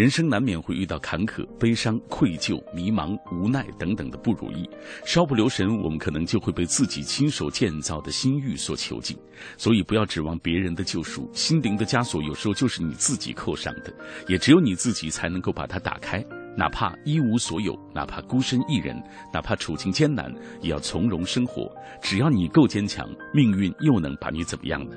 人生难免会遇到坎坷、悲伤、愧疚、迷茫、无奈等等的不如意，稍不留神，我们可能就会被自己亲手建造的心欲所囚禁。所以，不要指望别人的救赎，心灵的枷锁有时候就是你自己扣上的，也只有你自己才能够把它打开。哪怕一无所有，哪怕孤身一人，哪怕处境艰难，也要从容生活。只要你够坚强，命运又能把你怎么样呢？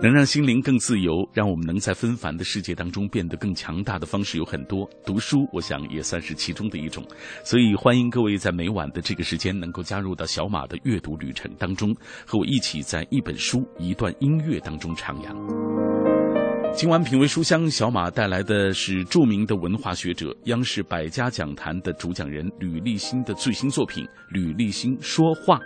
能让心灵更自由，让我们能在纷繁的世界当中变得更强大的方式有很多。读书，我想也算是其中的一种。所以，欢迎各位在每晚的这个时间能够加入到小马的阅读旅程当中，和我一起在一本书、一段音乐当中徜徉。今晚品味书香，小马带来的是著名的文化学者、央视百家讲坛的主讲人吕立新的最新作品《吕立新说话》。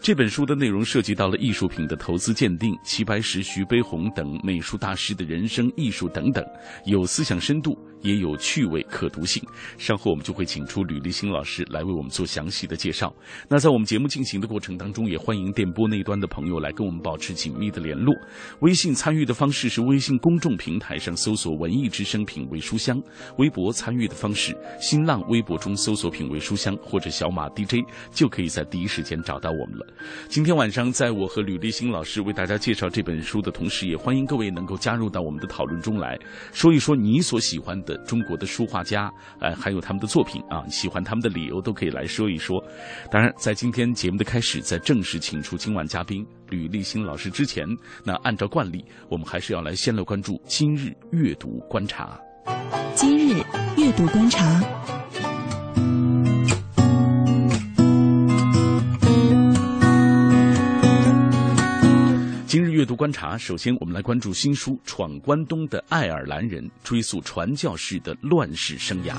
这本书的内容涉及到了艺术品的投资鉴定、齐白石、徐悲鸿等美术大师的人生、艺术等等，有思想深度，也有趣味可读性。稍后我们就会请出吕立新老师来为我们做详细的介绍。那在我们节目进行的过程当中，也欢迎电波那端的朋友来跟我们保持紧密的联络。微信参与的方式是微信公众平台上搜索“文艺之声品味书香”，微博参与的方式，新浪微博中搜索“品味书香”或者“小马 DJ”，就可以在第一时间找到我。们了。今天晚上，在我和吕立新老师为大家介绍这本书的同时，也欢迎各位能够加入到我们的讨论中来，说一说你所喜欢的中国的书画家，呃，还有他们的作品啊，喜欢他们的理由都可以来说一说。当然，在今天节目的开始，在正式请出今晚嘉宾吕立新老师之前，那按照惯例，我们还是要来先来关注今日阅读观察。今日阅读观察。今日阅读观察，首先我们来关注新书《闯关东的爱尔兰人》，追溯传教士的乱世生涯。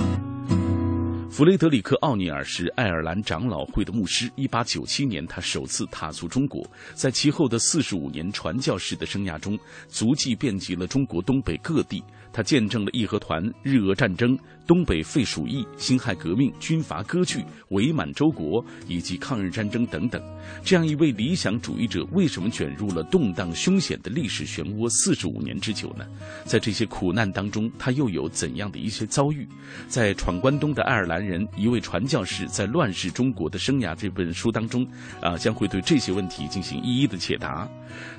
弗雷德里克·奥尼尔是爱尔兰长老会的牧师。一八九七年，他首次踏足中国，在其后的四十五年传教士的生涯中，足迹遍及了中国东北各地。他见证了义和团、日俄战争、东北废鼠疫、辛亥革命、军阀割据、伪满洲国以及抗日战争等等。这样一位理想主义者，为什么卷入了动荡凶险的历史漩涡四十五年之久呢？在这些苦难当中，他又有怎样的一些遭遇？在《闯关东的爱尔兰人：一位传教士在乱世中国的生涯》这本书当中，啊，将会对这些问题进行一一的解答。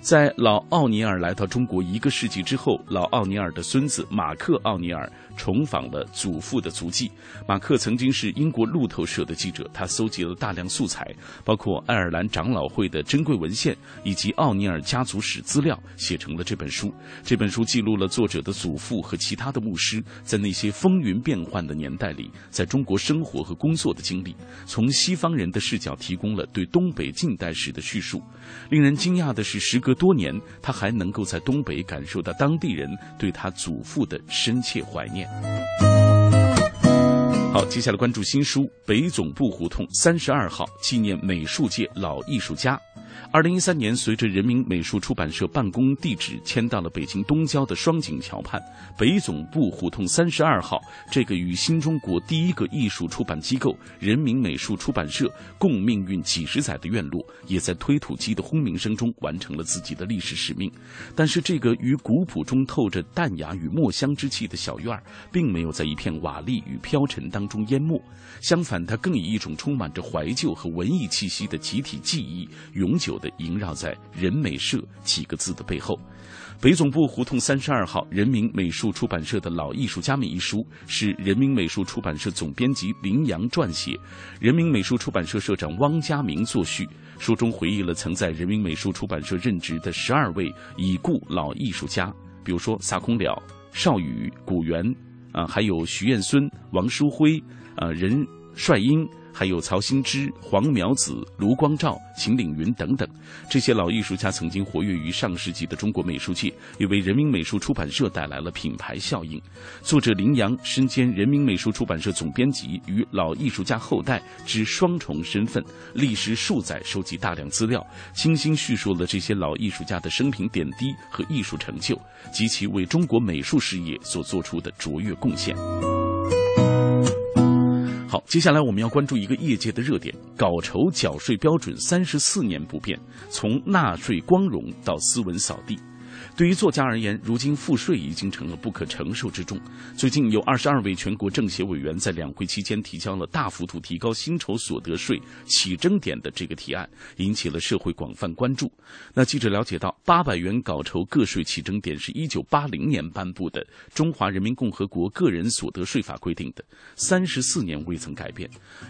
在老奥尼尔来到中国一个世纪之后，老奥尼尔的孙子。马克·奥尼尔重访了祖祖父的足迹。马克曾经是英国路透社的记者，他搜集了大量素材，包括爱尔兰长老会的珍贵文献以及奥尼尔家族史资料，写成了这本书。这本书记录了作者的祖父和其他的牧师在那些风云变幻的年代里，在中国生活和工作的经历，从西方人的视角提供了对东北近代史的叙述。令人惊讶的是，时隔多年，他还能够在东北感受到当地人对他祖父。的深切怀念。好，接下来关注新书《北总部胡同三十二号》，纪念美术界老艺术家。二零一三年，随着人民美术出版社办公地址迁到了北京东郊的双井桥畔，北总部胡同三十二号这个与新中国第一个艺术出版机构人民美术出版社共命运几十载的院落，也在推土机的轰鸣声中完成了自己的历史使命。但是，这个与古朴中透着淡雅与墨香之气的小院儿，并没有在一片瓦砾与飘尘当中淹没，相反，它更以一种充满着怀旧和文艺气息的集体记忆永久。的萦绕在“人美社”几个字的背后，北总部胡同三十二号人民美术出版社的老艺术家们一书是人民美术出版社总编辑林阳撰写，人民美术出版社社长汪家明作序。书中回忆了曾在人民美术出版社任职的十二位已故老艺术家，比如说萨空了、邵宇、古元，啊，还有徐彦孙、王书辉，啊，任帅英。还有曹新之、黄苗子、卢光照、秦岭云等等。这些老艺术家曾经活跃于上世纪的中国美术界，也为人民美术出版社带来了品牌效应。作者林阳身兼人民美术出版社总编辑与老艺术家后代之双重身份，历时数载收集大量资料，精心叙述了这些老艺术家的生平点滴和艺术成就及其为中国美术事业所做出的卓越贡献。接下来我们要关注一个业界的热点：稿酬缴税标准三十四年不变，从纳税光荣到斯文扫地。对于作家而言，如今赋税已经成了不可承受之重。最近有二十二位全国政协委员在两会期间提交了大幅度提高薪酬所得税起征点的这个提案，引起了社会广泛关注。那记者了解到，八百元稿酬个税起征点是一九八零年颁布的《中华人民共和国个人所得税法》规定的，三十四年未曾改变。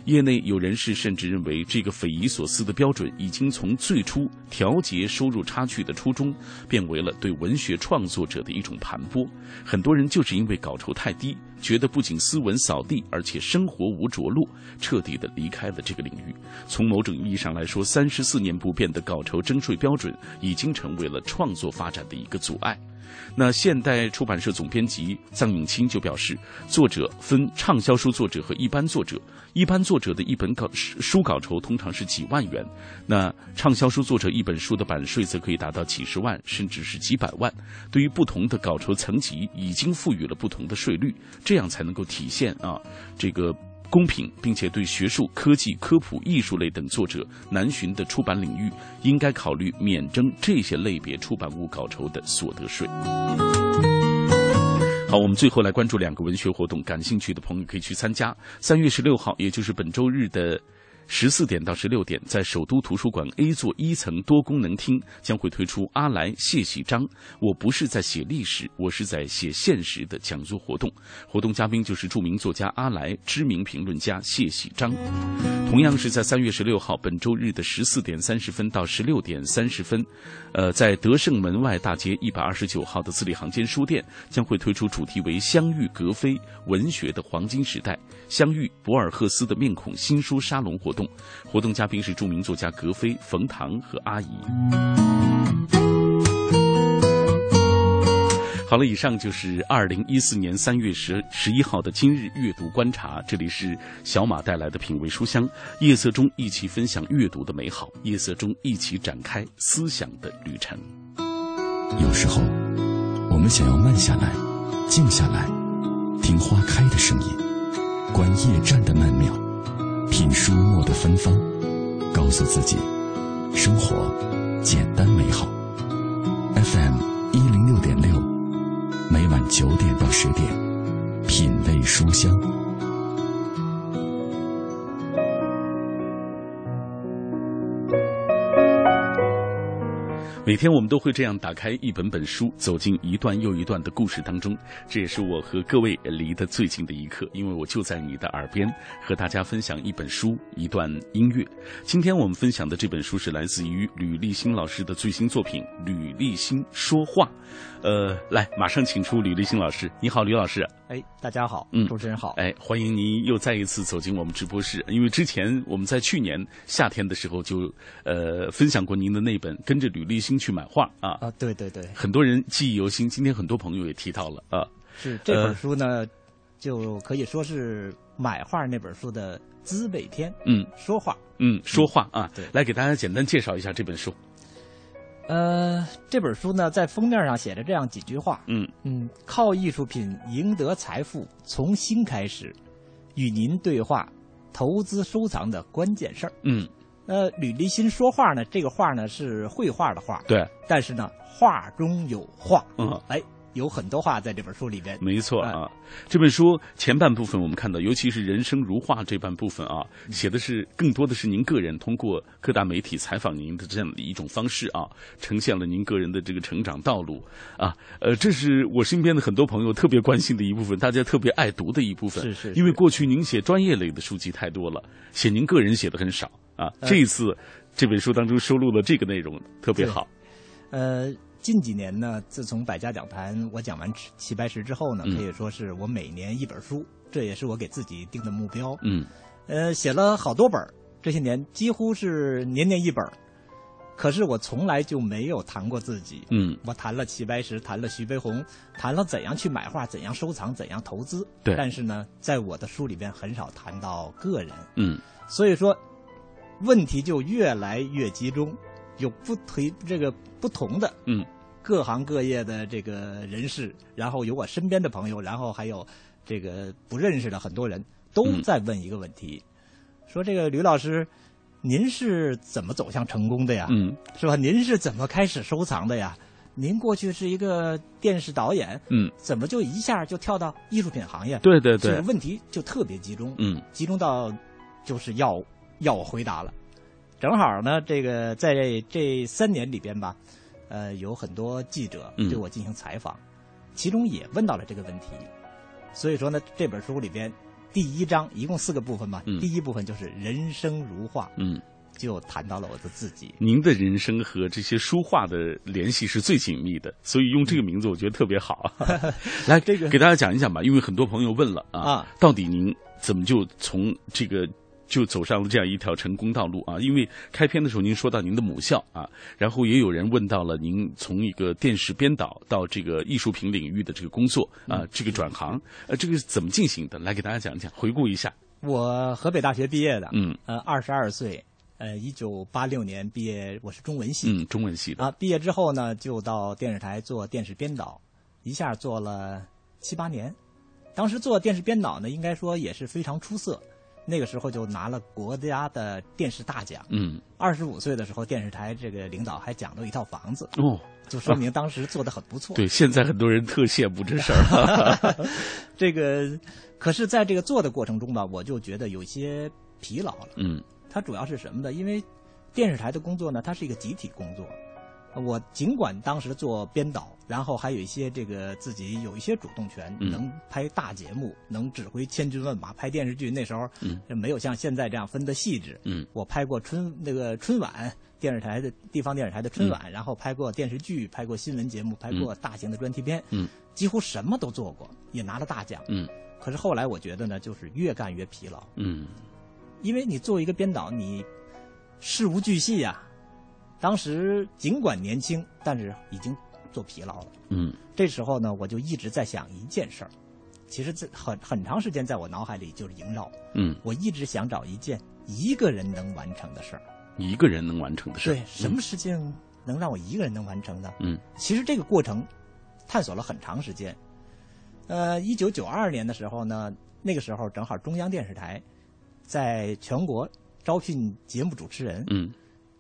业内有人士甚至认为，这个匪夷所思的标准已经从最初调节收入差距的初衷，变为了对。文学创作者的一种盘剥，很多人就是因为稿酬太低，觉得不仅斯文扫地，而且生活无着落，彻底的离开了这个领域。从某种意义上来说，三十四年不变的稿酬征税标准，已经成为了创作发展的一个阻碍。那现代出版社总编辑臧永清就表示，作者分畅销书作者和一般作者，一般作者的一本稿书稿酬通常是几万元，那畅销书作者一本书的版税则可以达到几十万，甚至是几百万。对于不同的稿酬层级，已经赋予了不同的税率，这样才能够体现啊这个。公平，并且对学术、科技、科普、艺术类等作者难寻的出版领域，应该考虑免征这些类别出版物稿酬的所得税。好，我们最后来关注两个文学活动，感兴趣的朋友可以去参加。三月十六号，也就是本周日的。十四点到十六点，在首都图书馆 A 座一层多功能厅将会推出阿来谢喜章。我不是在写历史，我是在写现实的讲座活动。活动嘉宾就是著名作家阿来，知名评论家谢喜章。同样是在三月十六号，本周日的十四点三十分到十六点三十分，呃，在德胜门外大街一百二十九号的字里行间书店将会推出主题为“相遇格非文学的黄金时代”相遇博尔赫斯的面孔新书沙龙活。动动活动嘉宾是著名作家格非、冯唐和阿姨。好了，以上就是二零一四年三月十十一号的今日阅读观察。这里是小马带来的品味书香，夜色中一起分享阅读的美好，夜色中一起展开思想的旅程。有时候，我们想要慢下来，静下来，听花开的声音，观夜战的曼妙。品书墨的芬芳，告诉自己，生活简单美好。FM 一零六点六，每晚九点到十点，品味书香。每天我们都会这样打开一本本书，走进一段又一段的故事当中。这也是我和各位离得最近的一刻，因为我就在你的耳边，和大家分享一本书、一段音乐。今天我们分享的这本书是来自于吕立新老师的最新作品《吕立新说话》。呃，来，马上请出吕立新老师。你好，吕老师。哎，大家好，嗯，主持人好。哎，欢迎您又再一次走进我们直播室。因为之前我们在去年夏天的时候就呃分享过您的那本《跟着吕立新去买画》啊。啊，对对对，很多人记忆犹新。今天很多朋友也提到了啊。是这本书呢，就可以说是买画那本书的资北篇。嗯，说话。嗯，说话啊。对，来给大家简单介绍一下这本书。呃，这本书呢，在封面上写着这样几句话。嗯嗯，靠艺术品赢得财富，从新开始，与您对话，投资收藏的关键事儿。嗯，呃，吕立新说话呢，这个话呢是绘画的画。对，但是呢，画中有画。嗯，哎。有很多话在这本书里边，没错啊。这本书前半部分我们看到，尤其是人生如画这半部分啊，写的是更多的是您个人通过各大媒体采访您的这样的一种方式啊，呈现了您个人的这个成长道路啊。呃，这是我身边的很多朋友特别关心的一部分，大家特别爱读的一部分。是是。因为过去您写专业类的书籍太多了，写您个人写的很少啊。这一次这本书当中收录了这个内容，特别好。呃。近几年呢，自从百家讲坛我讲完齐白石之后呢，可以说是我每年一本书，这也是我给自己定的目标。嗯，呃，写了好多本这些年几乎是年年一本可是我从来就没有谈过自己。嗯，我谈了齐白石，谈了徐悲鸿，谈了怎样去买画，怎样收藏，怎样投资。对。但是呢，在我的书里边很少谈到个人。嗯。所以说，问题就越来越集中，有不推这个不同的。嗯。各行各业的这个人士，然后有我身边的朋友，然后还有这个不认识的很多人都在问一个问题，说这个吕老师。您是怎么走向成功的呀？嗯，是吧？您是怎么开始收藏的呀？您过去是一个电视导演，嗯，怎么就一下就跳到艺术品行业？对对对，这个问题就特别集中，嗯，集中到就是要要我回答了。正好呢，这个在这三年里边吧，呃，有很多记者对我进行采访，其中也问到了这个问题，所以说呢，这本书里边。第一章一共四个部分嘛，第一部分就是人生如画，嗯，就谈到了我的自己。您的人生和这些书画的联系是最紧密的，所以用这个名字我觉得特别好。来，这个给大家讲一讲吧，因为很多朋友问了啊，到底您怎么就从这个。就走上了这样一条成功道路啊！因为开篇的时候您说到您的母校啊，然后也有人问到了您从一个电视编导到这个艺术品领域的这个工作啊，这个转行，呃，这个怎么进行的？来给大家讲讲，回顾一下。我河北大学毕业的，嗯，呃，二十二岁，呃，一九八六年毕业，我是中文系，嗯，中文系的啊。毕业之后呢，就到电视台做电视编导，一下做了七八年。当时做电视编导呢，应该说也是非常出色。那个时候就拿了国家的电视大奖。嗯，二十五岁的时候，电视台这个领导还奖了一套房子。哦，就说明当时做的很不错。对，现在很多人特羡慕这事儿。这个，可是在这个做的过程中吧，我就觉得有些疲劳了。嗯，它主要是什么呢？因为电视台的工作呢，它是一个集体工作。我尽管当时做编导，然后还有一些这个自己有一些主动权，能拍大节目，能指挥千军万马拍电视剧。那时候没有像现在这样分的细致。我拍过春那个春晚电视台的地方电视台的春晚，然后拍过电视剧，拍过新闻节目，拍过大型的专题片，几乎什么都做过，也拿了大奖。可是后来我觉得呢，就是越干越疲劳。嗯因为你作为一个编导，你事无巨细呀。当时尽管年轻，但是已经做疲劳了。嗯，这时候呢，我就一直在想一件事儿，其实这很很长时间在我脑海里就是萦绕。嗯，我一直想找一件一个人能完成的事儿。一个人能完成的事儿。对，什么事情能让我一个人能完成呢？嗯，其实这个过程探索了很长时间。呃，一九九二年的时候呢，那个时候正好中央电视台在全国招聘节目主持人。嗯。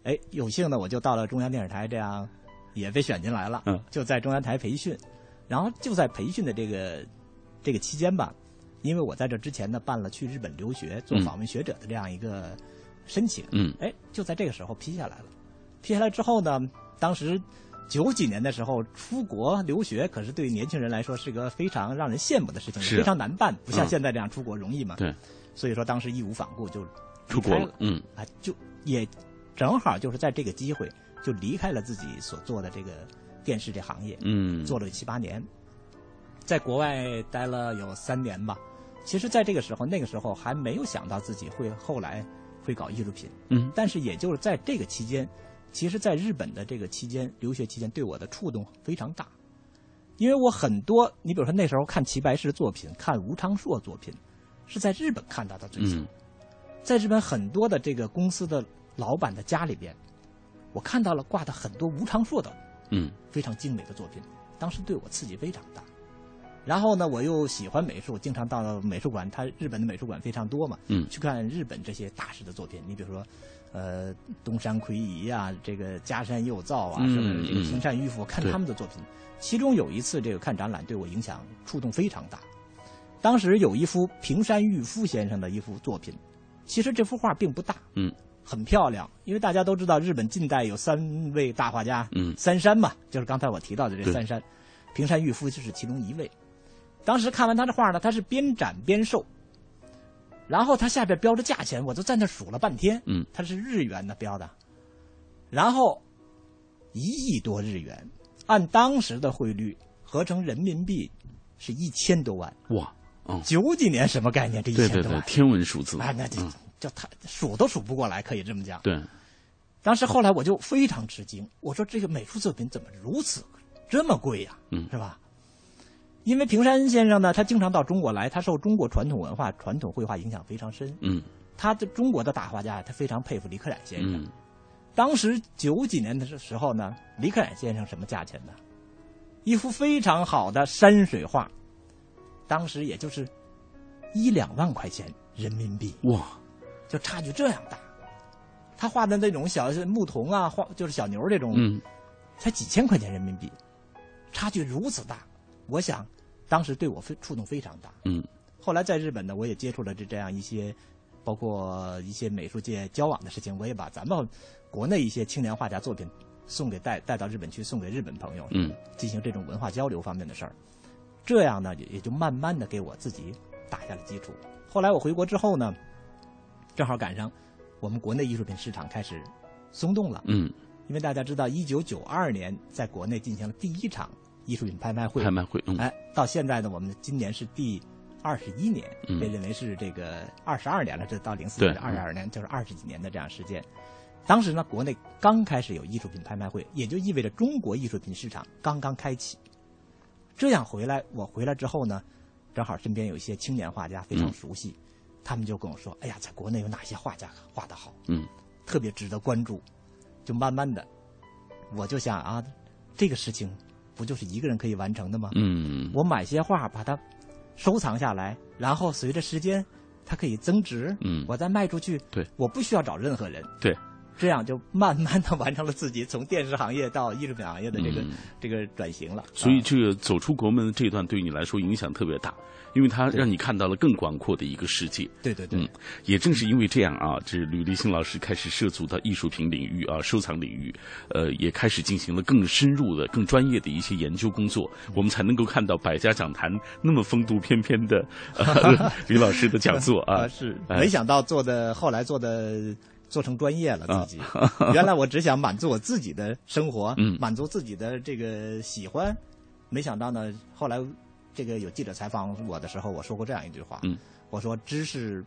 哎，有幸呢，我就到了中央电视台，这样也被选进来了。嗯，就在中央台培训，然后就在培训的这个这个期间吧，因为我在这之前呢办了去日本留学做访问学者的这样一个申请。嗯，哎，就在这个时候批下来了。批下来之后呢，当时九几年的时候出国留学，可是对于年轻人来说是个非常让人羡慕的事情，非常难办，不像现在这样出国容易嘛。对，所以说当时义无反顾就出国了。嗯，啊，就也。正好就是在这个机会，就离开了自己所做的这个电视这行业，嗯，做了七八年，在国外待了有三年吧。其实，在这个时候，那个时候还没有想到自己会后来会搞艺术品，嗯。但是，也就是在这个期间，其实，在日本的这个期间，留学期间，对我的触动非常大，因为我很多，你比如说那时候看齐白石作品，看吴昌硕作品，是在日本看到的最早，在日本很多的这个公司的。老板的家里边，我看到了挂的很多吴昌硕的，嗯，非常精美的作品，当时对我刺激非常大。然后呢，我又喜欢美术，经常到美术馆，他日本的美术馆非常多嘛，嗯，去看日本这些大师的作品。你比如说，呃，东山魁夷啊，这个加山佑造啊，是不是这个平山玉夫？看他们的作品，其中有一次这个看展览，对我影响触动非常大。当时有一幅平山玉夫先生的一幅作品，其实这幅画并不大，嗯。很漂亮，因为大家都知道日本近代有三位大画家，嗯，三山嘛，就是刚才我提到的这三山，平山玉夫就是其中一位。当时看完他的画呢，他是边展边售，然后他下边标着价钱，我就在那数了半天，嗯，他是日元的标的，然后一亿多日元，按当时的汇率合成人民币是一千多万，哇，九几年什么概念？这一千多万，天文数字啊！那就就他数都数不过来，可以这么讲。对。当时后来我就非常吃惊，我说这个美术作品怎么如此这么贵呀？嗯，是吧？因为平山先生呢，他经常到中国来，他受中国传统文化、传统绘画影响非常深。嗯。他的中国的大画家，他非常佩服李可染先生。当时九几年的时候呢，李可染先生什么价钱呢？一幅非常好的山水画，当时也就是一两万块钱人民币。哇，就差距这样大。他画的那种小牧童啊，画就是小牛这种，嗯，才几千块钱人民币，差距如此大。我想，当时对我非触动非常大。嗯，后来在日本呢，我也接触了这这样一些。包括一些美术界交往的事情，我也把咱们国内一些青年画家作品送给带带到日本去，送给日本朋友，嗯，进行这种文化交流方面的事儿。这样呢，也也就慢慢的给我自己打下了基础。后来我回国之后呢，正好赶上我们国内艺术品市场开始松动了，嗯，因为大家知道，一九九二年在国内进行了第一场艺术品拍卖会，拍卖会，哎，到现在呢，我们今年是第。二十一年被认为是这个二十二年了，这到零四年二十二年就是二十几年的这样时间。当时呢，国内刚开始有艺术品拍卖会，也就意味着中国艺术品市场刚刚开启。这样回来，我回来之后呢，正好身边有一些青年画家非常熟悉，他们就跟我说：“哎呀，在国内有哪些画家画的好？嗯，特别值得关注。”就慢慢的，我就想啊，这个事情不就是一个人可以完成的吗？嗯，我买些画，把它。收藏下来，然后随着时间，它可以增值。嗯，我再卖出去。对，我不需要找任何人。对，这样就慢慢的完成了自己从电视行业到艺术品行业的这个这个转型了。所以，这个走出国门这段对你来说影响特别大。因为它让你看到了更广阔的一个世界。对对对，嗯，也正是因为这样啊，这吕立新老师开始涉足到艺术品领域啊，收藏领域，呃，也开始进行了更深入的、更专业的一些研究工作，我们才能够看到百家讲坛那么风度翩翩的 吕老师的讲座啊。是，没想到做的后来做的做成专业了自己。原来我只想满足我自己的生活，满足自己的这个喜欢，没想到呢，后来。这个有记者采访我的时候，我说过这样一句话，我说知识，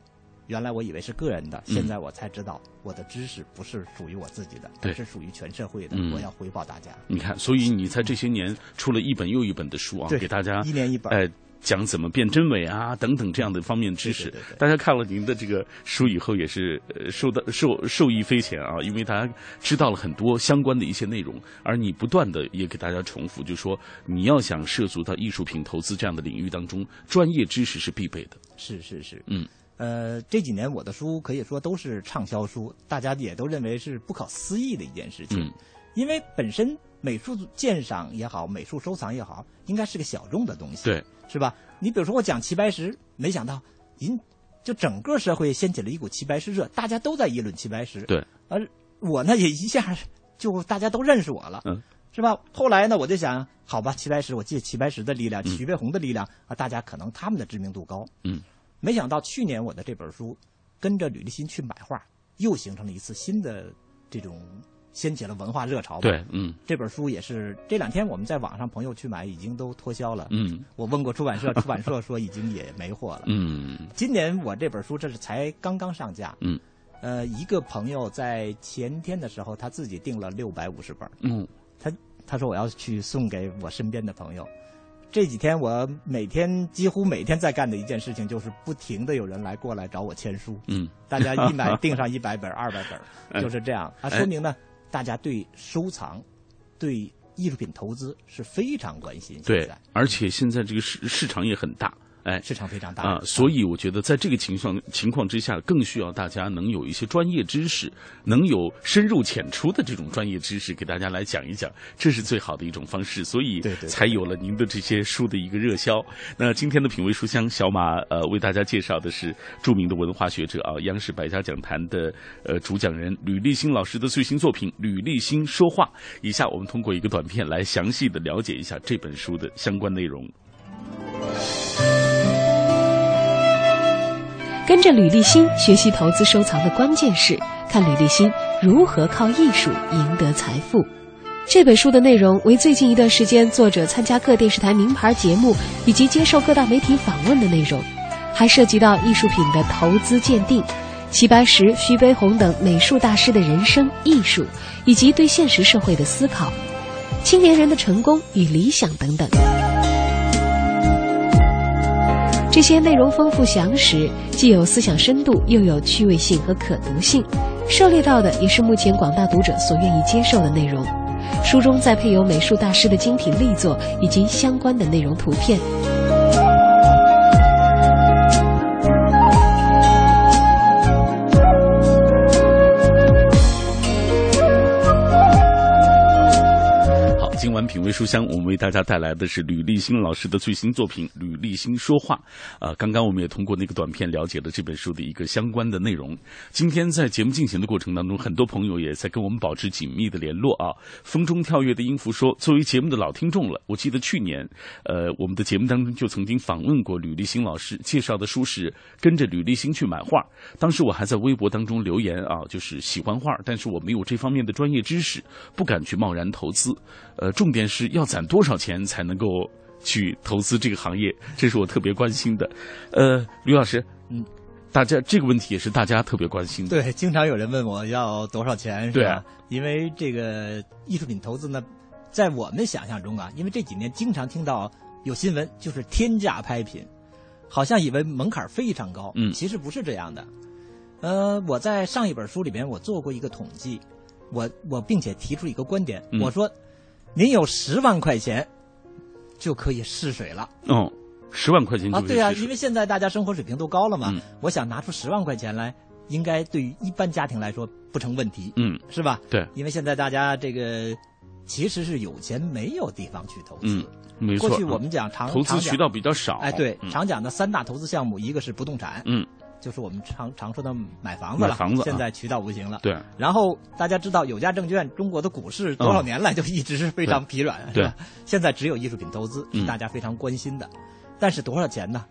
原来我以为是个人的，现在我才知道，我的知识不是属于我自己的，是属于全社会的，我要回报大家。你看，所以你在这些年出了一本又一本的书啊，给大家一年一本。讲怎么辨真伪啊，等等这样的方面知识，大家看了您的这个书以后，也是受到受受益匪浅啊，因为大家知道了很多相关的一些内容，而你不断的也给大家重复，就说你要想涉足到艺术品投资这样的领域当中，专业知识是必备的。是是是，嗯，呃，这几年我的书可以说都是畅销书，大家也都认为是不可思议的一件事情，因为本身美术鉴赏也好，美术收藏也好，应该是个小众的东西。对。是吧？你比如说我讲齐白石，没想到，引就整个社会掀起了一股齐白石热，大家都在议论齐白石。对，而我呢也一下就大家都认识我了，嗯，是吧？后来呢，我就想，好吧，齐白石，我借齐白石的力量，徐悲鸿的力量啊，大家可能他们的知名度高，嗯，没想到去年我的这本书，跟着吕立新去买画，又形成了一次新的这种。掀起了文化热潮。对，嗯，这本书也是这两天我们在网上朋友去买，已经都脱销了。嗯，我问过出版社，出版社说已经也没货了。嗯，今年我这本书这是才刚刚上架。嗯，呃，一个朋友在前天的时候他自己订了六百五十本。嗯，他他说我要去送给我身边的朋友。这几天我每天几乎每天在干的一件事情就是不停的有人来过来找我签书。嗯，大家一买 订上一百本、二百本，就是这样。啊，说明呢。大家对收藏、对艺术品投资是非常关心。对，而且现在这个市市场也很大。哎，市场非常大啊，所以我觉得在这个情况情况之下，更需要大家能有一些专业知识，能有深入浅出的这种专业知识给大家来讲一讲，这是最好的一种方式。所以，才有了您的这些书的一个热销。那今天的品味书香，小马呃为大家介绍的是著名的文化学者啊，央视百家讲坛的呃主讲人吕立新老师的最新作品《吕立新说话》。以下我们通过一个短片来详细的了解一下这本书的相关内容。跟着吕立新学习投资收藏的关键是看吕立新如何靠艺术赢得财富。这本书的内容为最近一段时间作者参加各电视台名牌节目以及接受各大媒体访问的内容，还涉及到艺术品的投资鉴定、齐白石、徐悲鸿等美术大师的人生、艺术以及对现实社会的思考、青年人的成功与理想等等。这些内容丰富详实，既有思想深度，又有趣味性和可读性，涉猎到的也是目前广大读者所愿意接受的内容。书中再配有美术大师的精品力作以及相关的内容图片。书香，我们为大家带来的是吕立新老师的最新作品《吕立新说话》。啊，刚刚我们也通过那个短片了解了这本书的一个相关的内容。今天在节目进行的过程当中，很多朋友也在跟我们保持紧密的联络啊。风中跳跃的音符说：“作为节目的老听众了，我记得去年，呃，我们的节目当中就曾经访问过吕立新老师，介绍的书是《跟着吕立新去买画》。当时我还在微博当中留言啊，就是喜欢画，但是我没有这方面的专业知识，不敢去贸然投资。呃，重点。是要攒多少钱才能够去投资这个行业？这是我特别关心的。呃，吕老师，嗯，大家这个问题也是大家特别关心的。对，经常有人问我要多少钱，是吧？因为这个艺术品投资呢，在我们想象中啊，因为这几年经常听到有新闻，就是天价拍品，好像以为门槛非常高。嗯，其实不是这样的。呃，我在上一本书里边我做过一个统计，我我并且提出一个观点，我说。您有十万块钱，就可以试水了。哦，十万块钱啊，对啊，因为现在大家生活水平都高了嘛。我想拿出十万块钱来，应该对于一般家庭来说不成问题。嗯，是吧？对，因为现在大家这个其实是有钱没有地方去投资。嗯，没错。过去我们讲常投资渠道比较少。哎，对，常讲的三大投资项目，一个是不动产。嗯。就是我们常常说的买房子了，房子现在渠道不行了。对。然后大家知道有价证券，中国的股市多少年来就一直是非常疲软，是吧？现在只有艺术品投资是大家非常关心的，但是多少钱呢？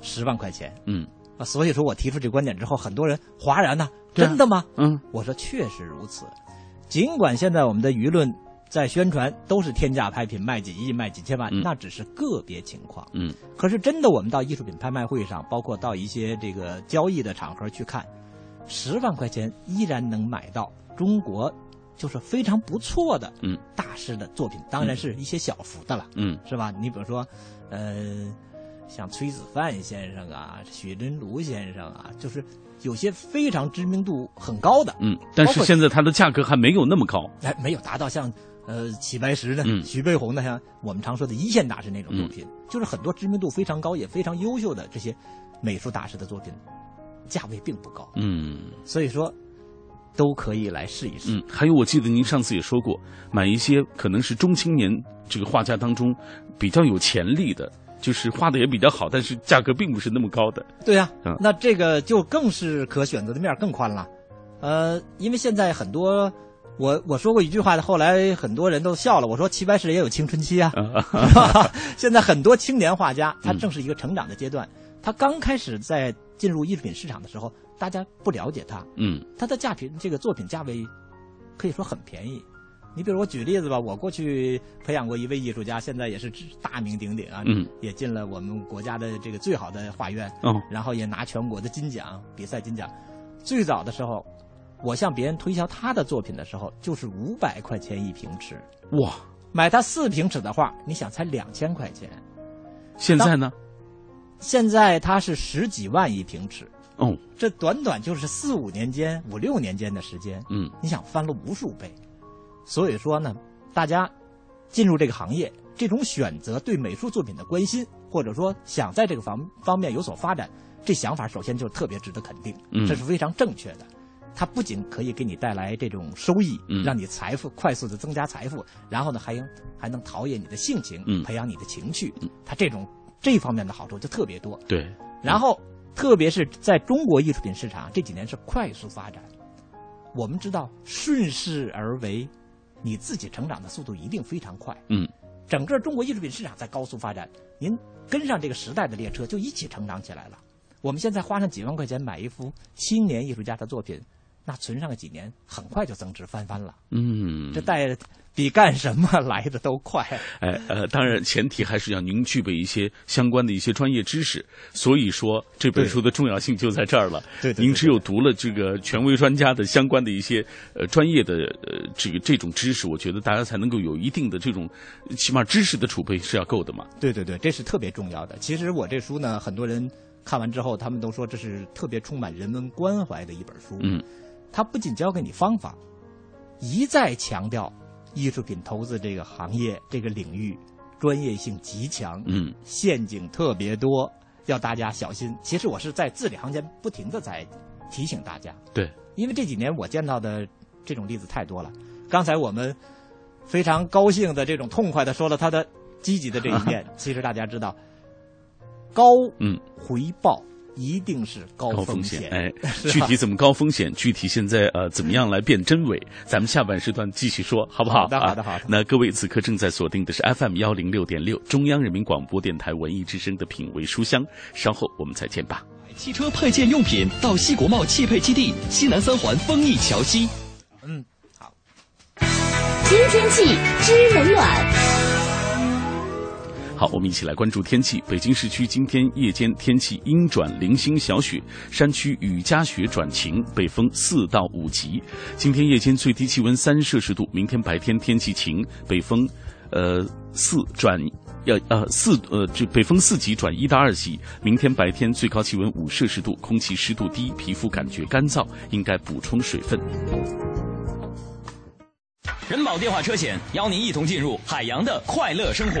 十万块钱。嗯。啊，所以说我提出这个观点之后，很多人哗然呢，真的吗？嗯。我说确实如此，尽管现在我们的舆论。在宣传都是天价拍品，卖几亿、卖几千万，那只是个别情况。嗯，可是真的，我们到艺术品拍卖会上，包括到一些这个交易的场合去看，十万块钱依然能买到中国就是非常不错的嗯大师的作品，当然是一些小幅的了。嗯，是吧？你比如说，呃，像崔子范先生啊、许真如先生啊，就是有些非常知名度很高的。嗯，但是现在它的价格还没有那么高，哎，没有达到像。呃，齐白石的，徐悲鸿的，像我们常说的一线大师那种作品，就是很多知名度非常高也非常优秀的这些美术大师的作品，价位并不高。嗯，所以说都可以来试一试。嗯，还有我记得您上次也说过，买一些可能是中青年这个画家当中比较有潜力的，就是画的也比较好，但是价格并不是那么高的。对呀，那这个就更是可选择的面更宽了。呃，因为现在很多。我我说过一句话的，后来很多人都笑了。我说齐白石也有青春期啊，现在很多青年画家，他正是一个成长的阶段。他刚开始在进入艺术品市场的时候，大家不了解他，嗯，他的价品这个作品价位可以说很便宜。你比如我举例子吧，我过去培养过一位艺术家，现在也是大名鼎鼎啊，嗯，也进了我们国家的这个最好的画院，嗯，然后也拿全国的金奖比赛金奖。最早的时候。我向别人推销他的作品的时候，就是五百块钱一平尺。哇！买他四平尺的画，你想才两千块钱。现在呢？现在他是十几万一平尺。哦，这短短就是四五年间、五六年间的时间。嗯，你想翻了无数倍。所以说呢，大家进入这个行业，这种选择对美术作品的关心，或者说想在这个方方面有所发展，这想法首先就特别值得肯定。嗯，这是非常正确的。它不仅可以给你带来这种收益，让你财富快速的增加财富，然后呢，还还能陶冶你的性情，培养你的情趣。它这种这方面的好处就特别多。对。然后，特别是在中国艺术品市场这几年是快速发展。我们知道顺势而为，你自己成长的速度一定非常快。嗯。整个中国艺术品市场在高速发展，您跟上这个时代的列车，就一起成长起来了。我们现在花上几万块钱买一幅青年艺术家的作品。那存上个几年，很快就增值翻番了。嗯，这带比干什么来的都快。哎呃，当然前提还是要您具备一些相关的一些专业知识。所以说这本书的重要性就在这儿了。对，您只有读了这个权威专家的相关的一些呃专业的呃这个这种知识，我觉得大家才能够有一定的这种起码知识的储备是要够的嘛。对对对，这是特别重要的。其实我这书呢，很多人看完之后，他们都说这是特别充满人文关怀的一本书。嗯，它不仅教给你方法，一再强调。艺术品投资这个行业这个领域，专业性极强，嗯，陷阱特别多，要大家小心。其实我是在字里行间不停的在提醒大家，对，因为这几年我见到的这种例子太多了。刚才我们非常高兴的这种痛快的说了他的积极的这一面，其实大家知道，高嗯回报。一定是高风险，哎，具体怎么高风险？具体现在呃怎么样来辨真伪？咱们下半时段继续说，好不好？好的，好的，好的。那各位此刻正在锁定的是 FM 幺零六点六中央人民广播电台文艺之声的品味书香，稍后我们再见吧。汽车配件用品到西国贸汽配基地西南三环丰益桥西。嗯，好。新天气知冷暖。好，我们一起来关注天气。北京市区今天夜间天气阴转零星小雪，山区雨夹雪转晴，北风四到五级。今天夜间最低气温三摄氏度，明天白天天气晴，北风，呃四转要呃四呃这北风四级转一到二级。明天白天最高气温五摄氏度，空气湿度低，皮肤感觉干燥，应该补充水分。人保电话车险邀您一同进入海洋的快乐生活。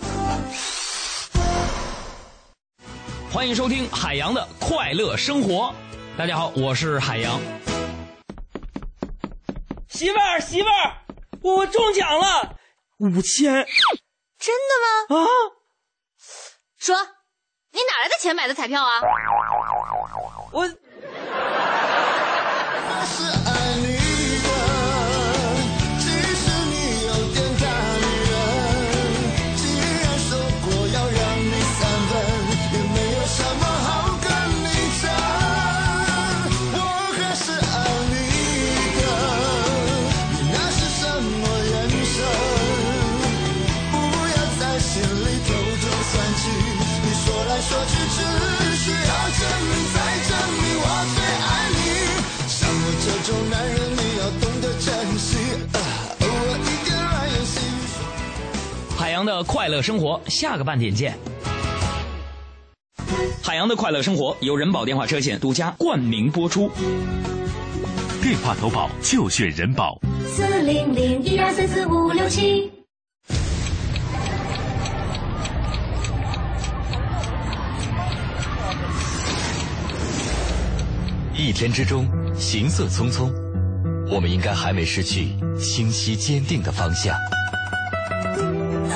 欢迎收听海洋的快乐生活。大家好，我是海洋。媳妇儿，媳妇儿，我我中奖了五千，真的吗？啊！说，你哪来的钱买的彩票啊？我。的快乐生活，下个半点见。海洋的快乐生活由人保电话车险独家冠名播出。电话投保就选人保。四零零一二三四五六七。一天之中，行色匆匆，我们应该还没失去清晰坚定的方向。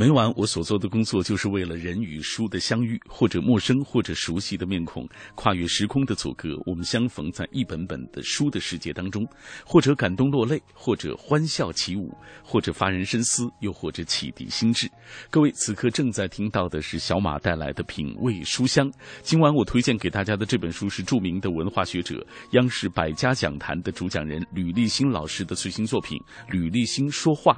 每晚我所做的工作，就是为了人与书的相遇，或者陌生，或者熟悉的面孔，跨越时空的阻隔，我们相逢在一本本的书的世界当中，或者感动落泪，或者欢笑起舞，或者发人深思，又或者启迪心智。各位，此刻正在听到的是小马带来的品味书香。今晚我推荐给大家的这本书是著名的文化学者、央视百家讲坛的主讲人吕立新老师的最新作品《吕立新说话》。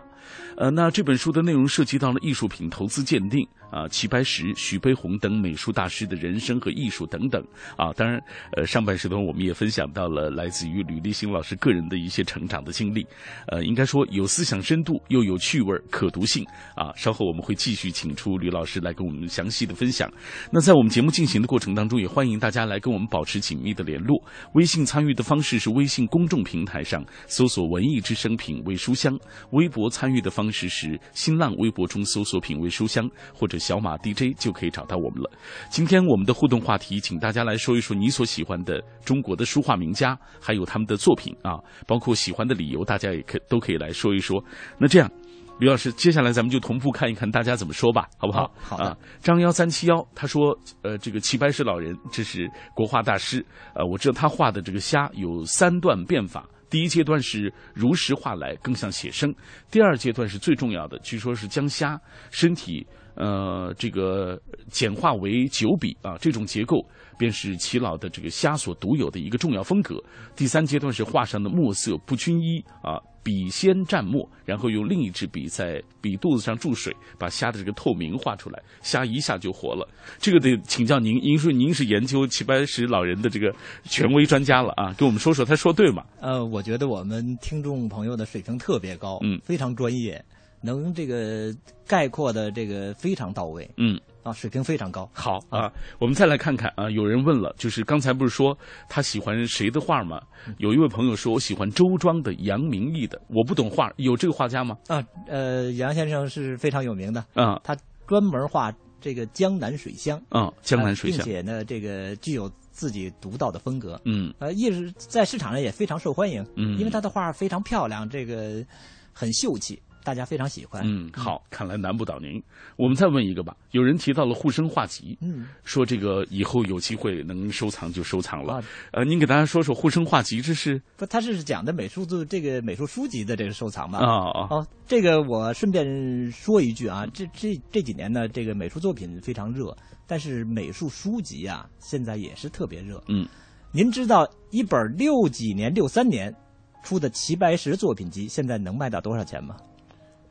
呃，那这本书的内容涉及到了艺术品投资鉴定啊，齐白石、徐悲鸿等美术大师的人生和艺术等等啊。当然，呃，上半时段我们也分享到了来自于吕立新老师个人的一些成长的经历，呃，应该说有思想深度，又有趣味、可读性啊。稍后我们会继续请出吕老师来跟我们详细的分享。那在我们节目进行的过程当中，也欢迎大家来跟我们保持紧密的联络。微信参与的方式是微信公众平台上搜索“文艺之声品味书香”，微博参与的方式是新浪微博中搜索“品味书香”或者“小马 DJ” 就可以找到我们了。今天我们的互动话题，请大家来说一说你所喜欢的中国的书画名家，还有他们的作品啊，包括喜欢的理由，大家也可都可以来说一说。那这样，吕老师，接下来咱们就同步看一看大家怎么说吧，好不好？好啊。张幺三七幺他说：“呃，这个齐白石老人，这是国画大师。呃，我知道他画的这个虾有三段变法。”第一阶段是如实画来，更像写生；第二阶段是最重要的，据说是将虾身体呃这个简化为九笔啊，这种结构便是齐老的这个虾所独有的一个重要风格。第三阶段是画上的墨色不均一啊。笔先蘸墨，然后用另一支笔在笔肚子上注水，把虾的这个透明画出来，虾一下就活了。这个得请教您，您说您是研究齐白石老人的这个权威专家了啊，给我们说说他说对吗？呃，我觉得我们听众朋友的水平特别高，嗯，非常专业，能这个概括的这个非常到位，嗯。啊，水平非常高。好啊，我们再来看看啊，有人问了，就是刚才不是说他喜欢谁的画吗？有一位朋友说我喜欢周庄的杨明义的，我不懂画，有这个画家吗？啊，呃，杨先生是非常有名的啊，他专门画这个江南水乡啊，江南水乡，并且呢，这个具有自己独到的风格。嗯，呃，一直在市场上也非常受欢迎。嗯，因为他的画非常漂亮，这个很秀气。大家非常喜欢。嗯，好，看来难不倒您。我们再问一个吧。有人提到了护生画集，嗯，说这个以后有机会能收藏就收藏了。呃，您给大家说说护生画集，这是不？他是讲的美术的这个美术书籍的这个收藏嘛？啊啊！哦，这个我顺便说一句啊，这这这几年呢，这个美术作品非常热，但是美术书籍啊，现在也是特别热。嗯，您知道一本六几年、六三年出的齐白石作品集，现在能卖到多少钱吗？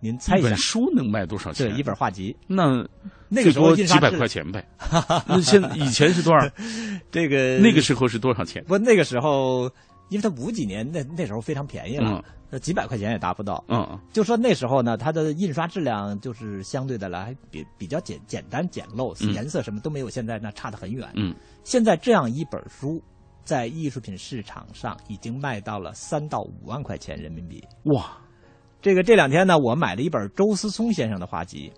您猜一下，书能卖多少钱？对，一本画集，那那个时候几百块钱呗。那现以前是多少？这个那个时候是多少钱？不，那个时候，因为它五几年，那那时候非常便宜了，那几百块钱也达不到。嗯，就说那时候呢，它的印刷质量就是相对的来比比较简简单简陋，颜色什么都没有现在那差得很远。嗯，现在这样一本书，在艺术品市场上已经卖到了三到五万块钱人民币。哇！这个这两天呢，我买了一本周思聪先生的画集，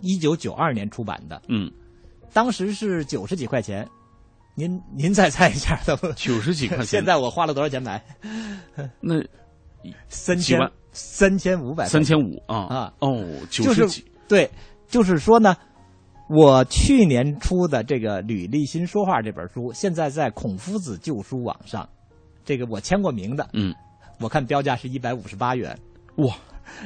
一九九二年出版的。嗯，当时是九十几块钱，您您再猜一下，九十几块钱。现在我花了多少钱买？那三千三千五百三千五啊啊哦，九十几对，就是说呢，我去年出的这个《吕立新说话》这本书，现在在孔夫子旧书网上，这个我签过名的。嗯，我看标价是一百五十八元。哇，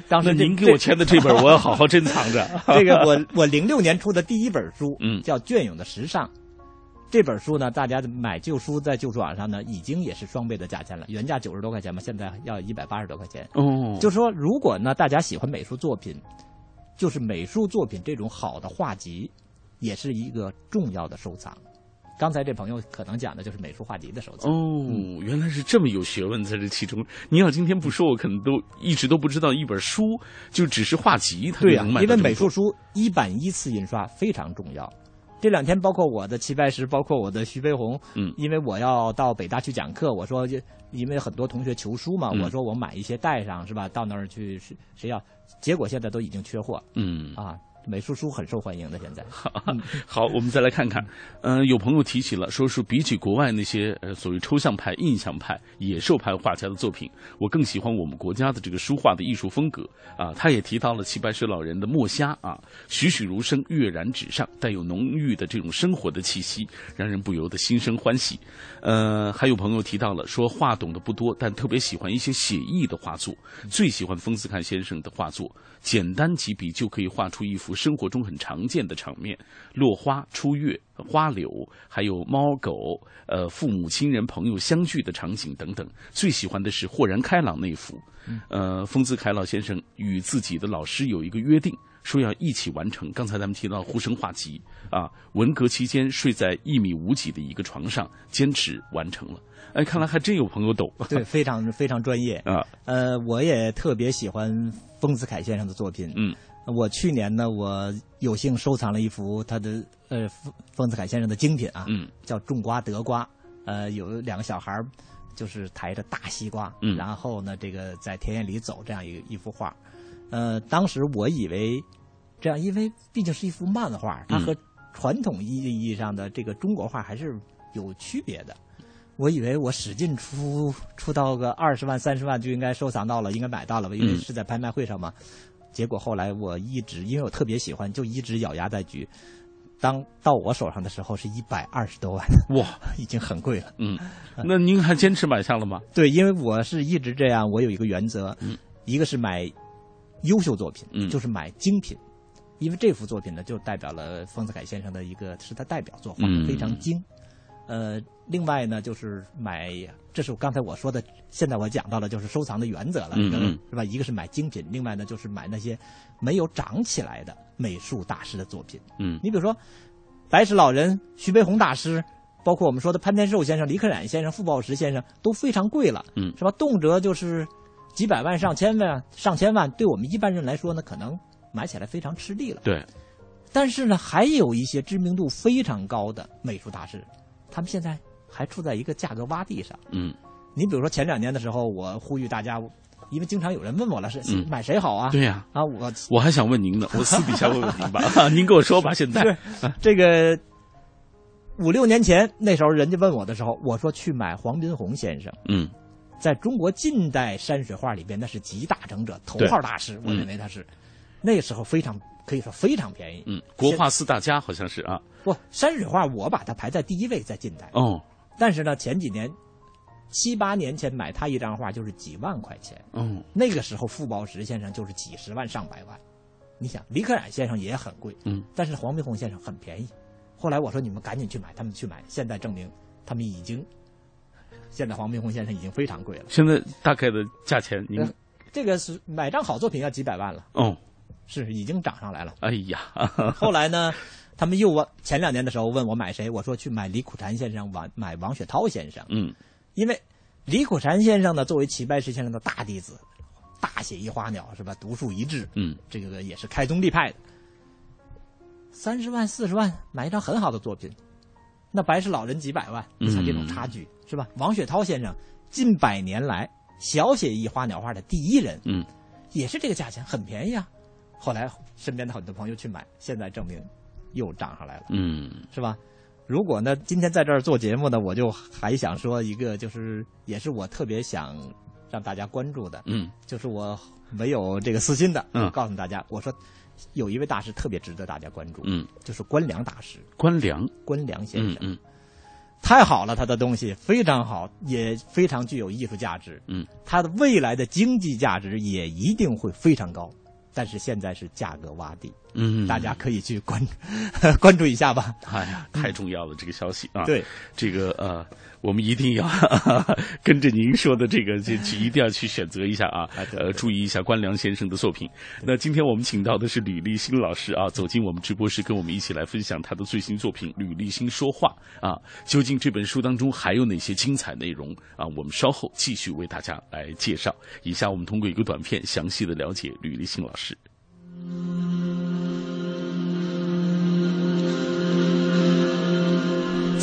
当时您给我签的这本，我要好好珍藏着。这个我 我零六年出的第一本书，嗯，叫《隽永的时尚》。这本书呢，大家买旧书在旧书网上呢，已经也是双倍的价钱了，原价九十多块钱嘛，现在要一百八十多块钱。哦，就说如果呢，大家喜欢美术作品，就是美术作品这种好的画集，也是一个重要的收藏。刚才这朋友可能讲的就是美术画集的收藏哦，原来是这么有学问在这其中。您要今天不说，我可能都一直都不知道一本书就只是画集，它对啊，因为美术书一版一次印刷非常重要。这两天包括我的齐白石，包括我的徐悲鸿，嗯，因为我要到北大去讲课，我说因为很多同学求书嘛，我说我买一些带上是吧？到那儿去谁谁要？结果现在都已经缺货，嗯啊。美术书很受欢迎的。现在，好，我们再来看看。嗯，有朋友提起了，说是比起国外那些呃所谓抽象派、印象派、野兽派画家的作品，我更喜欢我们国家的这个书画的艺术风格啊。他也提到了齐白石老人的墨虾啊，栩栩如生，跃然纸上，带有浓郁的这种生活的气息，让人不由得心生欢喜。呃，还有朋友提到了，说画懂得不多，但特别喜欢一些写意的画作，最喜欢丰子恺先生的画作，简单几笔就可以画出一幅生活中很常见的场面：落花、初月、花柳，还有猫狗，呃，父母亲人朋友相聚的场景等等。最喜欢的是豁然开朗那幅。呃，丰子恺老先生与自己的老师有一个约定。说要一起完成。刚才咱们提到《呼声画集》啊，文革期间睡在一米五几的一个床上，坚持完成了。哎，看来还真有朋友懂。对，非常非常专业 啊。呃，我也特别喜欢丰子恺先生的作品。嗯，我去年呢，我有幸收藏了一幅他的呃丰丰子恺先生的精品啊，嗯，叫《种瓜得瓜》。呃，有两个小孩儿就是抬着大西瓜，嗯，然后呢，这个在田野里走，这样一一幅画。呃，当时我以为。这样，因为毕竟是一幅漫画，它和传统意义上的这个中国画还是有区别的。我以为我使劲出出到个二十万、三十万就应该收藏到了，应该买到了吧？因为是在拍卖会上嘛。结果后来我一直，因为我特别喜欢，就一直咬牙在举。当到我手上的时候，是一百二十多万，哇，已经很贵了。嗯，那您还坚持买下了吗？对，因为我是一直这样，我有一个原则，一个是买优秀作品，就是买精品。因为这幅作品呢，就代表了丰子恺先生的一个是他代表作，画的非常精。呃，另外呢，就是买，这是我刚才我说的，现在我讲到了就是收藏的原则了，嗯是吧？一个是买精品，另外呢就是买那些没有长起来的美术大师的作品。嗯，你比如说白石老人、徐悲鸿大师，包括我们说的潘天寿先生、李可染先生、傅抱石先生，都非常贵了，嗯，是吧？动辄就是几百万、上千万、上千万，对我们一般人来说呢，可能。买起来非常吃力了，对。但是呢，还有一些知名度非常高的美术大师，他们现在还处在一个价格洼地上。嗯，你比如说前两年的时候，我呼吁大家，因为经常有人问我了，是买谁好啊？对呀，啊，我我还想问您呢，我私底下问问您吧。您跟我说吧，现在 这个五六年前那时候，人家问我的时候，我说去买黄宾虹先生。嗯，在中国近代山水画里边，那是集大成者，头号大师，我认为他是。那时候非常可以说非常便宜，嗯，国画四大家好像是啊，不，山水画我把它排在第一位，在近代哦。但是呢，前几年七八年前买他一张画就是几万块钱，嗯，那个时候傅抱石先生就是几十万上百万，你想李可染先生也很贵，嗯，但是黄宾虹先生很便宜。后来我说你们赶紧去买，他们去买，现在证明他们已经，现在黄宾虹先生已经非常贵了。现在大概的价钱，您这个是买张好作品要几百万了，哦。是已经涨上来了。哎呀，后来呢，他们又问前两年的时候问我买谁，我说去买李苦禅先生，王买王雪涛先生。嗯，因为李苦禅先生呢，作为齐白石先生的大弟子，大写意花鸟是吧？独树一帜。嗯，这个也是开宗立派的。三十万、四十万买一张很好的作品，那白石老人几百万，你像这种差距是吧？王雪涛先生近百年来小写意花鸟画的第一人，嗯，也是这个价钱，很便宜啊。后来身边的很多朋友去买，现在证明又涨上来了，嗯，是吧？如果呢，今天在这儿做节目呢，我就还想说一个，就是也是我特别想让大家关注的，嗯，就是我没有这个私心的，嗯，告诉大家，我说有一位大师特别值得大家关注，嗯，就是关良大师，关良，关良先生，嗯，太好了，他的东西非常好，也非常具有艺术价值，嗯，他的未来的经济价值也一定会非常高。但是现在是价格洼地，嗯，大家可以去关 关注一下吧。哎呀，太重要了，这个消息啊！对，这个呃，我们一定要 跟着您说的这个，就一定要去选择一下啊，呃，注意一下关良先生的作品。那今天我们请到的是吕立新老师啊，走进我们直播室，跟我们一起来分享他的最新作品《吕立新说话》啊。究竟这本书当中还有哪些精彩内容啊？我们稍后继续为大家来介绍。以下我们通过一个短片，详细的了解吕立新老师。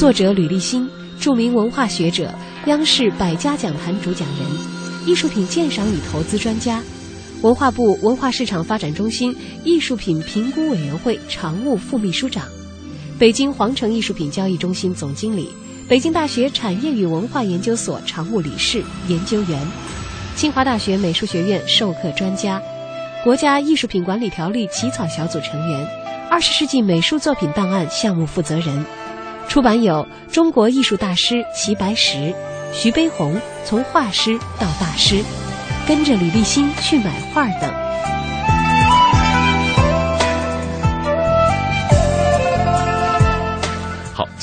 作者吕立新，著名文化学者，央视百家讲坛主讲人，艺术品鉴赏与投资专家。文化部文化市场发展中心艺术品评估委员会常务副秘书长，北京皇城艺术品交易中心总经理，北京大学产业与文化研究所常务理事、研究员，清华大学美术学院授课专家，国家艺术品管理条例起草小组成员，二十世纪美术作品档案项目负责人，出版有《中国艺术大师齐白石》，徐悲鸿从画师到大师。跟着李立新去买画等。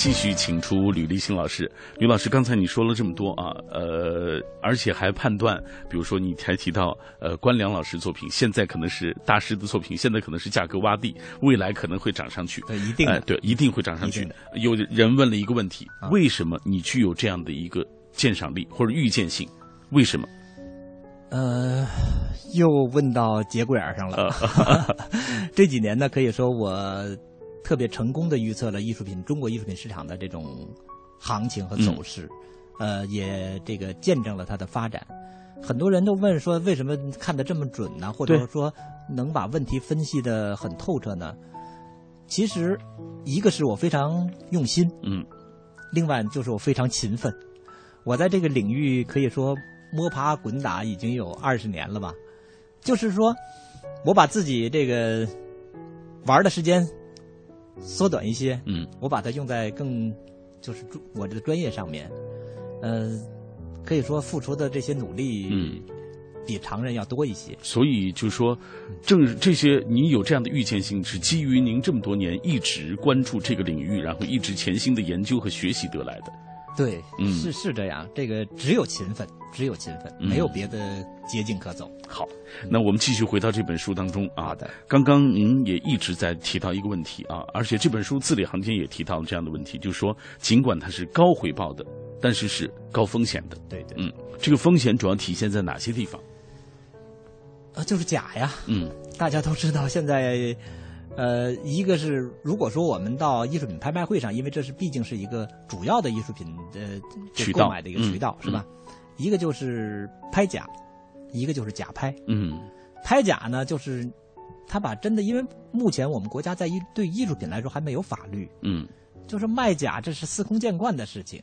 继续请出吕立新老师。吕老师，刚才你说了这么多啊，呃，而且还判断，比如说你还提到，呃，关良老师作品现在可能是大师的作品，现在可能是价格洼地，未来可能会涨上去。对，一定，对，一定会涨上去。有人问了一个问题：为什么你具有这样的一个鉴赏力或者预见性？为什么？呃，又问到节骨眼上了。这几年呢，可以说我特别成功的预测了艺术品中国艺术品市场的这种行情和走势，呃，也这个见证了它的发展。很多人都问说，为什么看得这么准呢？或者说能把问题分析的很透彻呢？其实，一个是我非常用心，嗯，另外就是我非常勤奋。我在这个领域可以说。摸爬滚打已经有二十年了吧，就是说，我把自己这个玩的时间缩短一些，嗯，我把它用在更就是我这个专业上面，呃，可以说付出的这些努力，嗯，比常人要多一些。所以就是说，正这些你有这样的预见性，是基于您这么多年一直关注这个领域，然后一直潜心的研究和学习得来的。对，是是这样，这个只有勤奋。只有勤奋，没有别的捷径可走。好，那我们继续回到这本书当中啊。好的，刚刚您也一直在提到一个问题啊，而且这本书字里行间也提到了这样的问题，就是说，尽管它是高回报的，但是是高风险的。对对，嗯，这个风险主要体现在哪些地方？啊，就是假呀。嗯，大家都知道，现在，呃，一个是如果说我们到艺术品拍卖会上，因为这是毕竟是一个主要的艺术品的渠道购买的一个渠道，是吧？一个就是拍假，一个就是假拍。嗯，拍假呢，就是他把真的，因为目前我们国家在艺对艺术品来说还没有法律。嗯，就是卖假，这是司空见惯的事情。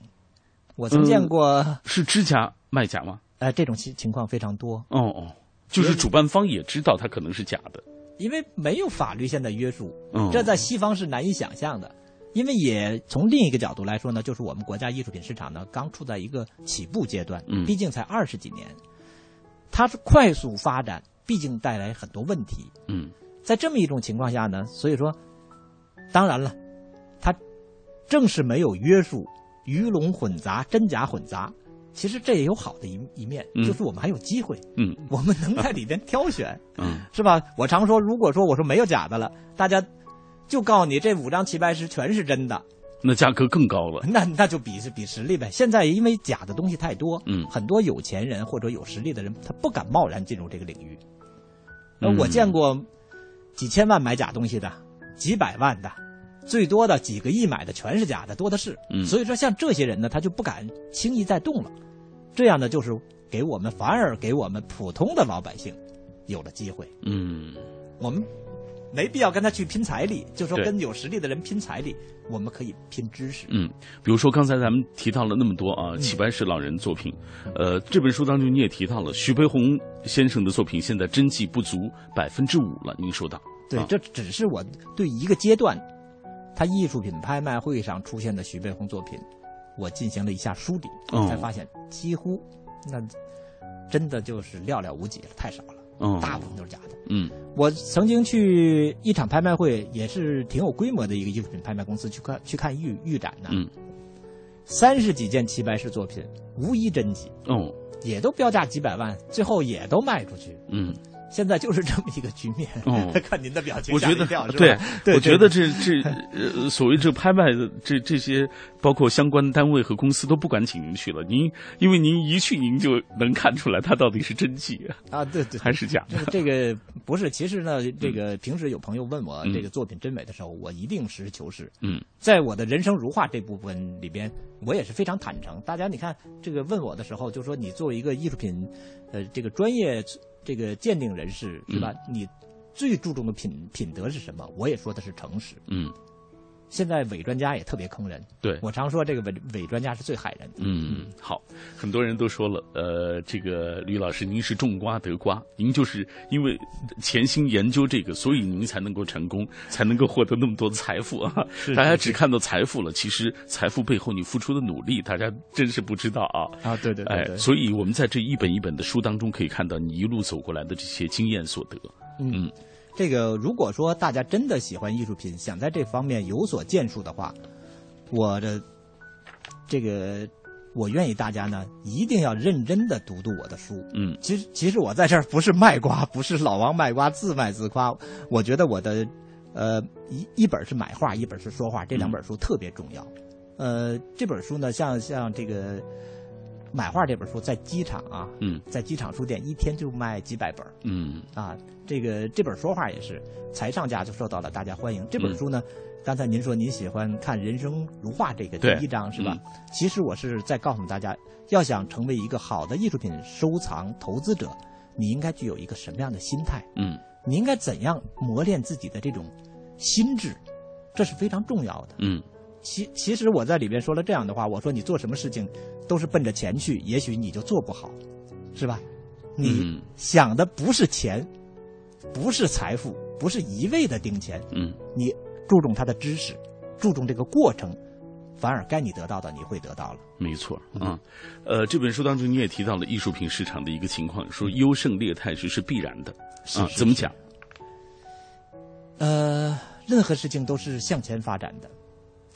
我曾见过是知假卖假吗？哎，这种情情况非常多。哦哦，就是主办方也知道它可能是假的，因为没有法律现在约束。嗯，这在西方是难以想象的。因为也从另一个角度来说呢，就是我们国家艺术品市场呢刚处在一个起步阶段，嗯，毕竟才二十几年，它是快速发展，毕竟带来很多问题，嗯，在这么一种情况下呢，所以说，当然了，它正是没有约束，鱼龙混杂，真假混杂，其实这也有好的一一面，就是我们还有机会，嗯，我们能在里边挑选，嗯，是吧？我常说，如果说我说没有假的了，大家。就告诉你，这五张齐白石全是真的，那价格更高了。那那就比是比实力呗。现在因为假的东西太多，嗯，很多有钱人或者有实力的人，他不敢贸然进入这个领域。那我见过几千万买假东西的，几百万的，最多的几个亿买的全是假的，多的是。嗯，所以说像这些人呢，他就不敢轻易再动了。这样呢，就是给我们反而给我们普通的老百姓有了机会。嗯，我们。没必要跟他去拼财力，就说跟有实力的人拼财力，我们可以拼知识。嗯，比如说刚才咱们提到了那么多啊，齐白石老人作品，呃，这本书当中你也提到了徐悲鸿先生的作品，现在真迹不足百分之五了。您说到，对，这只是我对一个阶段，他艺术品拍卖会上出现的徐悲鸿作品，我进行了一下梳理，才发现几乎那真的就是寥寥无几了，太少了。嗯，大部分都是假的。嗯，我曾经去一场拍卖会，也是挺有规模的一个艺术品拍卖公司去看去看预预展呢。嗯，三十几件齐白石作品，无一真迹。哦，也都标价几百万，最后也都卖出去。嗯。现在就是这么一个局面，看您的表情，我觉得对，我觉得这这呃，所谓这拍卖的这这些，包括相关单位和公司都不敢请您去了。您因为您一去，您就能看出来它到底是真迹啊，对对，还是假的。这个不是，其实呢，这个平时有朋友问我这个作品真伪的时候，我一定实事求是。嗯，在我的人生如画这部分里边，我也是非常坦诚。大家你看，这个问我的时候，就说你作为一个艺术品，呃，这个专业。这个鉴定人士是吧？你最注重的品品德是什么？我也说的是诚实。嗯。现在伪专家也特别坑人，对我常说这个伪伪专家是最害人的。嗯，好，很多人都说了，呃，这个吕老师您是种瓜得瓜，您就是因为潜心研究这个，所以您才能够成功，才能够获得那么多的财富啊。大家只看到财富了，其实财富背后你付出的努力，大家真是不知道啊。啊，对对对。哎，所以我们在这一本一本的书当中可以看到你一路走过来的这些经验所得。嗯。这个如果说大家真的喜欢艺术品，想在这方面有所建树的话，我的这个我愿意大家呢一定要认真的读读我的书。嗯，其实其实我在这儿不是卖瓜，不是老王卖瓜自卖自夸。我觉得我的呃一一本是买画，一本是说话，这两本书特别重要。呃，这本书呢，像像这个。买画这本书在机场啊，嗯，在机场书店一天就卖几百本嗯，啊，这个这本说话也是才上架就受到了大家欢迎。这本书呢，刚才您说您喜欢看《人生如画》这个第一章是吧？其实我是在告诉大家，要想成为一个好的艺术品收藏投资者，你应该具有一个什么样的心态？嗯，你应该怎样磨练自己的这种心智，这是非常重要的。嗯。其其实我在里边说了这样的话，我说你做什么事情都是奔着钱去，也许你就做不好，是吧？你想的不是钱，不是财富，不是一味的盯钱，嗯，你注重他的知识，注重这个过程，反而该你得到的你会得到了。没错啊，呃，这本书当中你也提到了艺术品市场的一个情况，说优胜劣汰是是必然的啊，怎么讲？呃，任何事情都是向前发展的。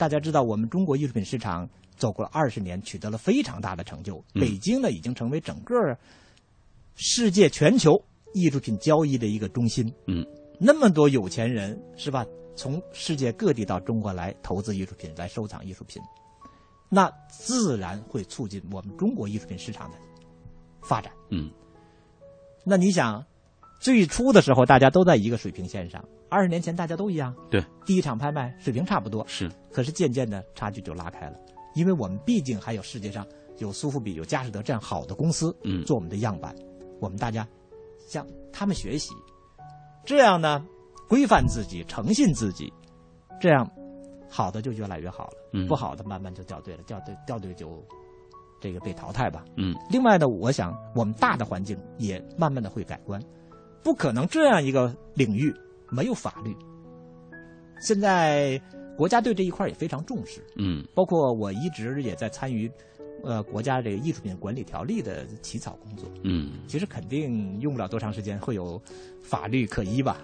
大家知道，我们中国艺术品市场走过了二十年，取得了非常大的成就。北京呢，已经成为整个世界、全球艺术品交易的一个中心。嗯，那么多有钱人是吧？从世界各地到中国来投资艺术品，来收藏艺术品，那自然会促进我们中国艺术品市场的发展。嗯，那你想，最初的时候，大家都在一个水平线上。二十年前大家都一样，对，第一场拍卖水平差不多，是。可是渐渐的差距就拉开了，因为我们毕竟还有世界上有苏富比、有佳士得这样好的公司，嗯，做我们的样板，我们大家向他们学习，这样呢，规范自己、诚信自己，这样好的就越来越好了，嗯，不好的慢慢就掉队了，掉队掉队就这个被淘汰吧，嗯。另外呢，我想我们大的环境也慢慢的会改观，不可能这样一个领域。没有法律，现在国家对这一块也非常重视，嗯，包括我一直也在参与。呃，国家这个艺术品管理条例的起草工作，嗯，其实肯定用不了多长时间，会有法律可依吧。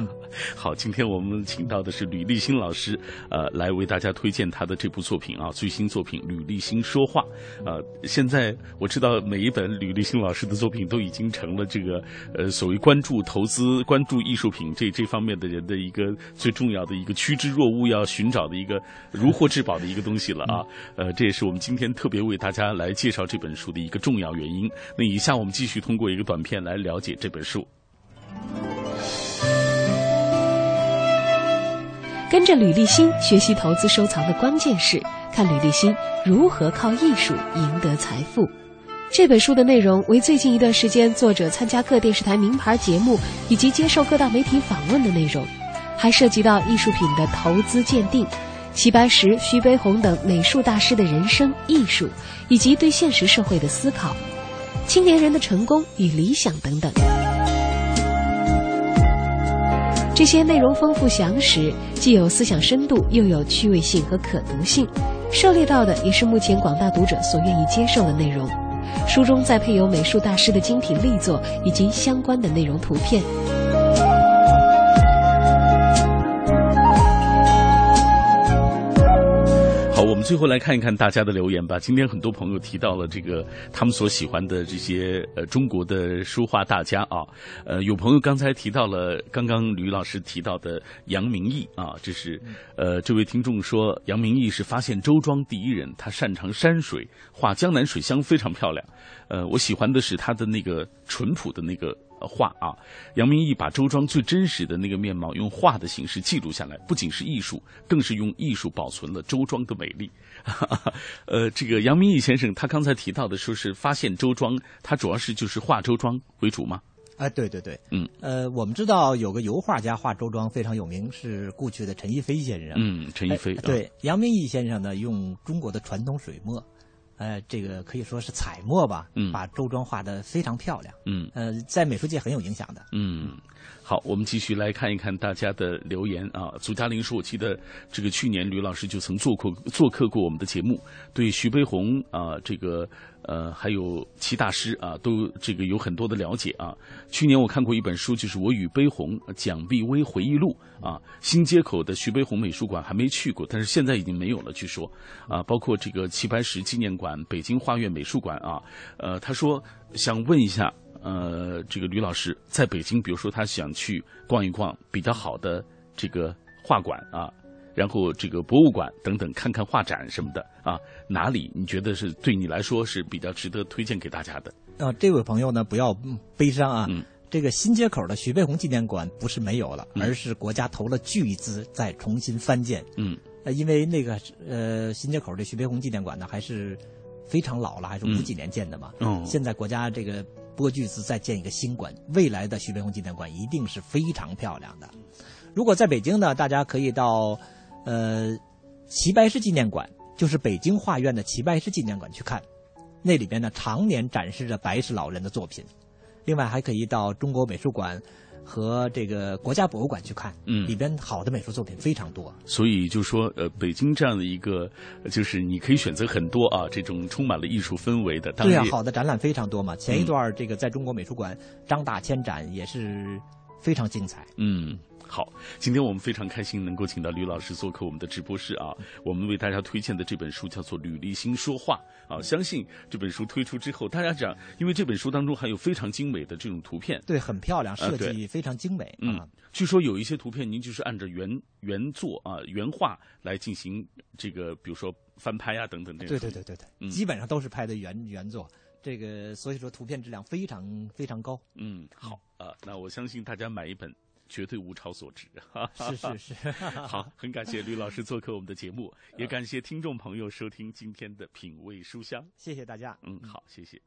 好，今天我们请到的是吕立新老师，呃，来为大家推荐他的这部作品啊，最新作品《吕立新说话》。呃，现在我知道每一本吕立新老师的作品都已经成了这个呃所谓关注投资、关注艺术品这这方面的人的一个最重要的一个趋之若鹜要寻找的一个如获至宝的一个东西了啊。呃，这也是我们今天特别为大家来介绍这本书的一个重要原因。那以下我们继续通过一个短片来了解这本书。跟着吕立新学习投资收藏的关键是看吕立新如何靠艺术赢得财富。这本书的内容为最近一段时间作者参加各电视台名牌节目以及接受各大媒体访问的内容，还涉及到艺术品的投资鉴定。齐白石、徐悲鸿等美术大师的人生、艺术，以及对现实社会的思考，青年人的成功与理想等等。这些内容丰富详实，既有思想深度，又有趣味性和可读性，涉猎到的也是目前广大读者所愿意接受的内容。书中再配有美术大师的精品力作以及相关的内容图片。最后来看一看大家的留言吧。今天很多朋友提到了这个他们所喜欢的这些呃中国的书画大家啊，呃，有朋友刚才提到了刚刚吕老师提到的杨明义啊，这是呃这位听众说杨明义是发现周庄第一人，他擅长山水画江南水乡非常漂亮，呃，我喜欢的是他的那个淳朴的那个。画啊，杨明义把周庄最真实的那个面貌用画的形式记录下来，不仅是艺术，更是用艺术保存了周庄的美丽。呃，这个杨明义先生他刚才提到的说是发现周庄，他主要是就是画周庄为主吗？哎，对对对，嗯，呃，我们知道有个油画家画周庄非常有名，是故去的陈逸飞先生。嗯，陈逸飞。对，杨明义先生呢，用中国的传统水墨，呃，这个可以说是彩墨吧，嗯把周庄画的非常漂亮。嗯，呃，在美术界很有影响的。嗯。好，我们继续来看一看大家的留言啊。祖嘉玲说：“我记得这个去年吕老师就曾做过做客过我们的节目，对徐悲鸿啊，这个呃，还有齐大师啊，都这个有很多的了解啊。去年我看过一本书，就是《我与悲鸿蒋碧薇回忆录》啊。新街口的徐悲鸿美术馆还没去过，但是现在已经没有了，据说啊，包括这个齐白石纪念馆、北京画院美术馆啊。呃，他说想问一下。”呃，这个吕老师在北京，比如说他想去逛一逛比较好的这个画馆啊，然后这个博物馆等等，看看画展什么的啊，哪里你觉得是对你来说是比较值得推荐给大家的？啊，这位朋友呢，不要悲伤啊，这个新街口的徐悲鸿纪念馆不是没有了，而是国家投了巨资再重新翻建。嗯，呃，因为那个呃新街口的徐悲鸿纪念馆呢，还是非常老了，还是五几年建的嘛。嗯，现在国家这个。拨巨资再建一个新馆，未来的徐悲鸿纪念馆一定是非常漂亮的。如果在北京呢，大家可以到，呃，齐白石纪念馆，就是北京画院的齐白石纪念馆去看，那里边呢常年展示着白石老人的作品。另外还可以到中国美术馆。和这个国家博物馆去看，嗯，里边好的美术作品非常多。所以就说，呃，北京这样的一个，就是你可以选择很多啊，这种充满了艺术氛围的。对啊，好的展览非常多嘛。前一段这个在中国美术馆张大千展也是非常精彩。嗯。好，今天我们非常开心能够请到吕老师做客我们的直播室啊。我们为大家推荐的这本书叫做《吕立新说话》啊。相信这本书推出之后，大家讲，因为这本书当中还有非常精美的这种图片，对，很漂亮，设计非常精美。嗯，据说有一些图片您就是按照原原作啊原画来进行这个，比如说翻拍啊等等这对对对对对，基本上都是拍的原原作。这个所以说图片质量非常非常高。嗯，好啊，那我相信大家买一本。绝对物超所值，是是是。好，很感谢吕老师做客我们的节目，也感谢听众朋友收听今天的品味书香。谢谢大家。嗯，好，谢谢。